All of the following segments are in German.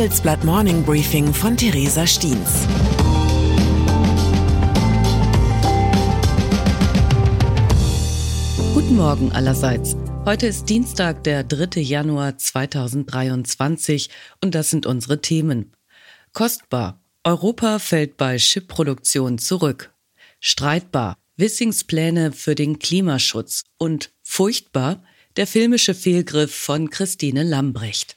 Handelsblatt Morning Briefing von Theresa Stiens. Guten Morgen allerseits. Heute ist Dienstag, der 3. Januar 2023 und das sind unsere Themen. Kostbar. Europa fällt bei Chipproduktion zurück. Streitbar. Wissings Pläne für den Klimaschutz und furchtbar der filmische Fehlgriff von Christine Lambrecht.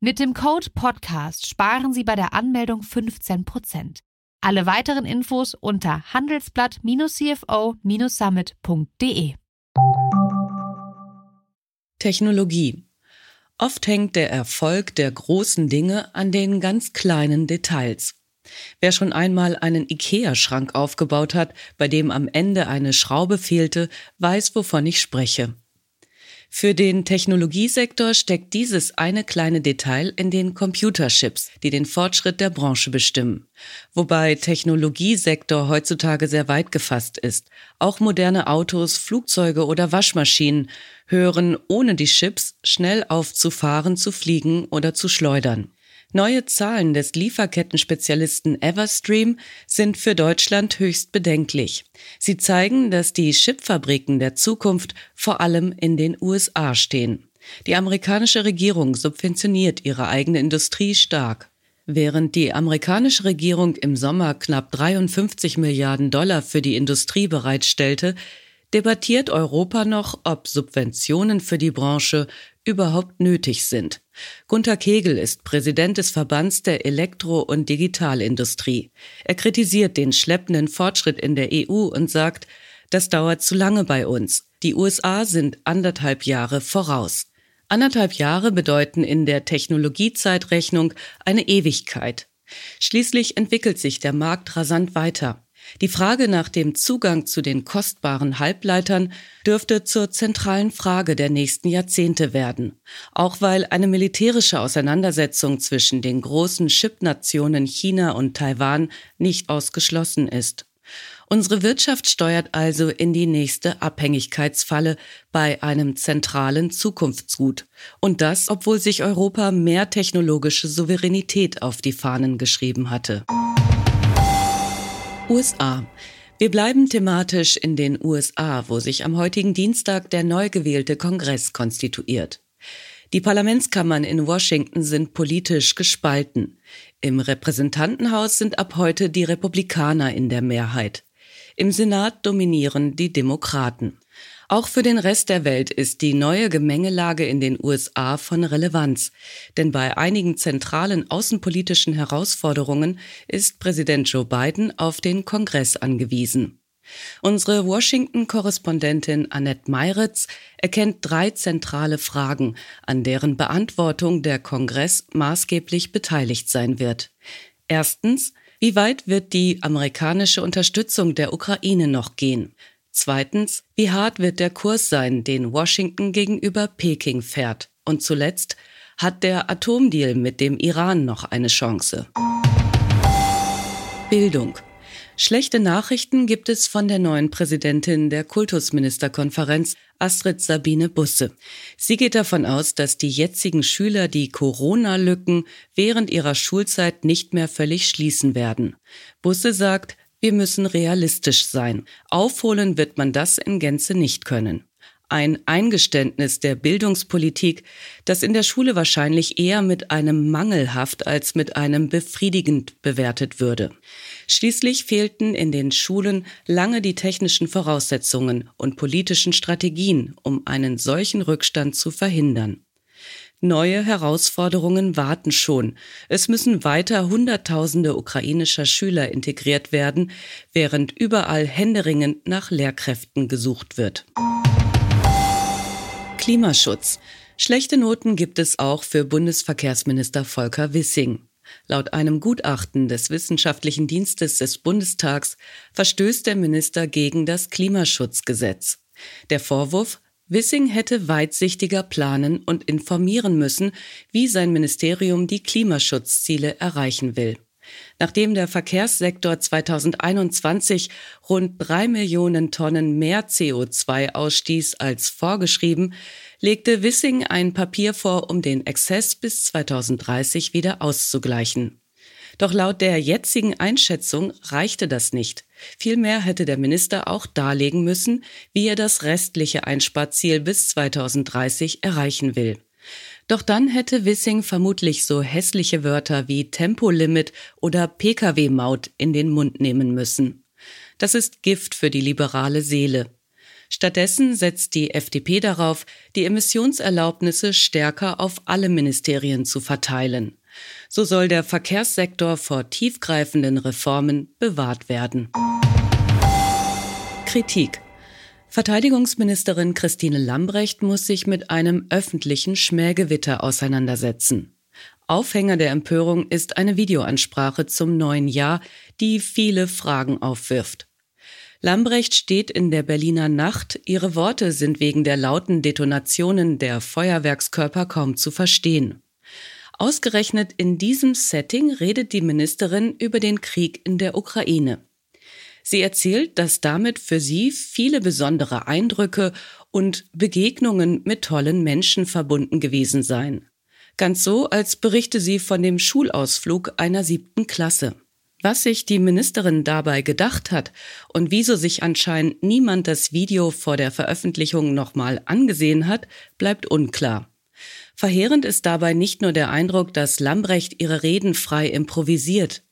Mit dem Code Podcast sparen Sie bei der Anmeldung 15%. Alle weiteren Infos unter handelsblatt-cfo-summit.de. Technologie. Oft hängt der Erfolg der großen Dinge an den ganz kleinen Details. Wer schon einmal einen IKEA-Schrank aufgebaut hat, bei dem am Ende eine Schraube fehlte, weiß, wovon ich spreche. Für den Technologiesektor steckt dieses eine kleine Detail in den Computerships, die den Fortschritt der Branche bestimmen. Wobei Technologiesektor heutzutage sehr weit gefasst ist. Auch moderne Autos, Flugzeuge oder Waschmaschinen hören ohne die Chips schnell auf zu fahren, zu fliegen oder zu schleudern. Neue Zahlen des Lieferkettenspezialisten Everstream sind für Deutschland höchst bedenklich. Sie zeigen, dass die Chipfabriken der Zukunft vor allem in den USA stehen. Die amerikanische Regierung subventioniert ihre eigene Industrie stark. Während die amerikanische Regierung im Sommer knapp 53 Milliarden Dollar für die Industrie bereitstellte, debattiert Europa noch, ob Subventionen für die Branche überhaupt nötig sind. Gunter Kegel ist Präsident des Verbands der Elektro- und Digitalindustrie. Er kritisiert den schleppenden Fortschritt in der EU und sagt, das dauert zu lange bei uns. Die USA sind anderthalb Jahre voraus. Anderthalb Jahre bedeuten in der Technologiezeitrechnung eine Ewigkeit. Schließlich entwickelt sich der Markt rasant weiter. Die Frage nach dem Zugang zu den kostbaren Halbleitern dürfte zur zentralen Frage der nächsten Jahrzehnte werden, auch weil eine militärische Auseinandersetzung zwischen den großen Chipnationen China und Taiwan nicht ausgeschlossen ist. Unsere Wirtschaft steuert also in die nächste Abhängigkeitsfalle bei einem zentralen Zukunftsgut. Und das, obwohl sich Europa mehr technologische Souveränität auf die Fahnen geschrieben hatte. USA. Wir bleiben thematisch in den USA, wo sich am heutigen Dienstag der neu gewählte Kongress konstituiert. Die Parlamentskammern in Washington sind politisch gespalten. Im Repräsentantenhaus sind ab heute die Republikaner in der Mehrheit. Im Senat dominieren die Demokraten. Auch für den Rest der Welt ist die neue Gemengelage in den USA von Relevanz, denn bei einigen zentralen außenpolitischen Herausforderungen ist Präsident Joe Biden auf den Kongress angewiesen. Unsere Washington-Korrespondentin Annette Meiritz erkennt drei zentrale Fragen, an deren Beantwortung der Kongress maßgeblich beteiligt sein wird. Erstens, wie weit wird die amerikanische Unterstützung der Ukraine noch gehen? Zweitens, wie hart wird der Kurs sein, den Washington gegenüber Peking fährt? Und zuletzt, hat der Atomdeal mit dem Iran noch eine Chance? Bildung. Schlechte Nachrichten gibt es von der neuen Präsidentin der Kultusministerkonferenz, Astrid Sabine Busse. Sie geht davon aus, dass die jetzigen Schüler die Corona-Lücken während ihrer Schulzeit nicht mehr völlig schließen werden. Busse sagt, wir müssen realistisch sein. Aufholen wird man das in Gänze nicht können. Ein Eingeständnis der Bildungspolitik, das in der Schule wahrscheinlich eher mit einem mangelhaft als mit einem befriedigend bewertet würde. Schließlich fehlten in den Schulen lange die technischen Voraussetzungen und politischen Strategien, um einen solchen Rückstand zu verhindern. Neue Herausforderungen warten schon. Es müssen weiter Hunderttausende ukrainischer Schüler integriert werden, während überall händeringend nach Lehrkräften gesucht wird. Klimaschutz. Schlechte Noten gibt es auch für Bundesverkehrsminister Volker Wissing. Laut einem Gutachten des Wissenschaftlichen Dienstes des Bundestags verstößt der Minister gegen das Klimaschutzgesetz. Der Vorwurf, Wissing hätte weitsichtiger planen und informieren müssen, wie sein Ministerium die Klimaschutzziele erreichen will. Nachdem der Verkehrssektor 2021 rund drei Millionen Tonnen mehr CO2 ausstieß als vorgeschrieben, legte Wissing ein Papier vor, um den Exzess bis 2030 wieder auszugleichen. Doch laut der jetzigen Einschätzung reichte das nicht. Vielmehr hätte der Minister auch darlegen müssen, wie er das restliche Einsparziel bis 2030 erreichen will. Doch dann hätte Wissing vermutlich so hässliche Wörter wie Tempolimit oder Pkw-Maut in den Mund nehmen müssen. Das ist Gift für die liberale Seele. Stattdessen setzt die FDP darauf, die Emissionserlaubnisse stärker auf alle Ministerien zu verteilen. So soll der Verkehrssektor vor tiefgreifenden Reformen bewahrt werden. Kritik Verteidigungsministerin Christine Lambrecht muss sich mit einem öffentlichen Schmähgewitter auseinandersetzen. Aufhänger der Empörung ist eine Videoansprache zum neuen Jahr, die viele Fragen aufwirft. Lambrecht steht in der Berliner Nacht, ihre Worte sind wegen der lauten Detonationen der Feuerwerkskörper kaum zu verstehen. Ausgerechnet in diesem Setting redet die Ministerin über den Krieg in der Ukraine. Sie erzählt, dass damit für sie viele besondere Eindrücke und Begegnungen mit tollen Menschen verbunden gewesen seien. Ganz so, als berichte sie von dem Schulausflug einer siebten Klasse. Was sich die Ministerin dabei gedacht hat und wieso sich anscheinend niemand das Video vor der Veröffentlichung nochmal angesehen hat, bleibt unklar. Verheerend ist dabei nicht nur der Eindruck, dass Lambrecht ihre Reden frei improvisiert.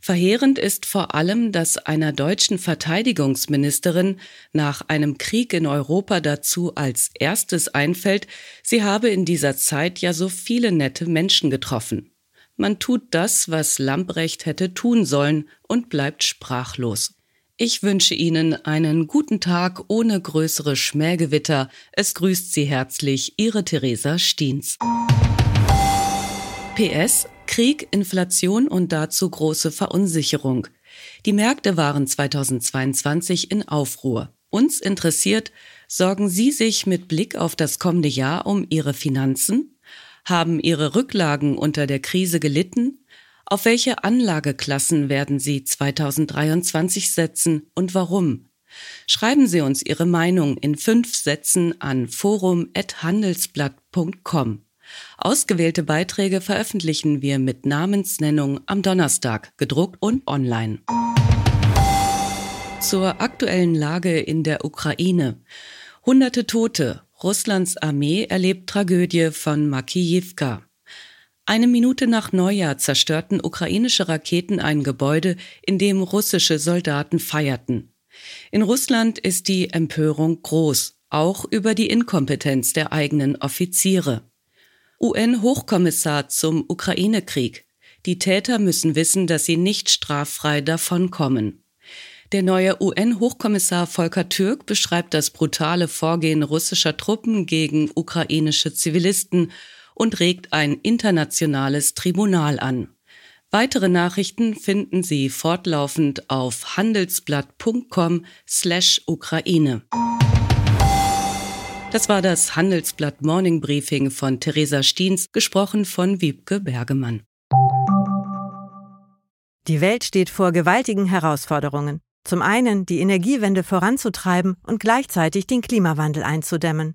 Verheerend ist vor allem, dass einer deutschen Verteidigungsministerin nach einem Krieg in Europa dazu als erstes einfällt, sie habe in dieser Zeit ja so viele nette Menschen getroffen. Man tut das, was Lambrecht hätte tun sollen und bleibt sprachlos. Ich wünsche Ihnen einen guten Tag ohne größere Schmähgewitter. Es grüßt Sie herzlich Ihre Theresa Stiens. PS Krieg, Inflation und dazu große Verunsicherung. Die Märkte waren 2022 in Aufruhr. Uns interessiert, sorgen Sie sich mit Blick auf das kommende Jahr um Ihre Finanzen? Haben Ihre Rücklagen unter der Krise gelitten? Auf welche Anlageklassen werden Sie 2023 setzen und warum? Schreiben Sie uns Ihre Meinung in fünf Sätzen an forum.handelsblatt.com. Ausgewählte Beiträge veröffentlichen wir mit Namensnennung am Donnerstag, gedruckt und online. Zur aktuellen Lage in der Ukraine. Hunderte Tote. Russlands Armee erlebt Tragödie von Makijivka. Eine Minute nach Neujahr zerstörten ukrainische Raketen ein Gebäude, in dem russische Soldaten feierten. In Russland ist die Empörung groß, auch über die Inkompetenz der eigenen Offiziere. UN-Hochkommissar zum Ukraine-Krieg. Die Täter müssen wissen, dass sie nicht straffrei davonkommen. Der neue UN-Hochkommissar Volker Türk beschreibt das brutale Vorgehen russischer Truppen gegen ukrainische Zivilisten und regt ein internationales Tribunal an. Weitere Nachrichten finden Sie fortlaufend auf handelsblatt.com slash Ukraine. Das war das Handelsblatt Morning Briefing von Theresa Stiens, gesprochen von Wiebke Bergemann. Die Welt steht vor gewaltigen Herausforderungen. Zum einen die Energiewende voranzutreiben und gleichzeitig den Klimawandel einzudämmen.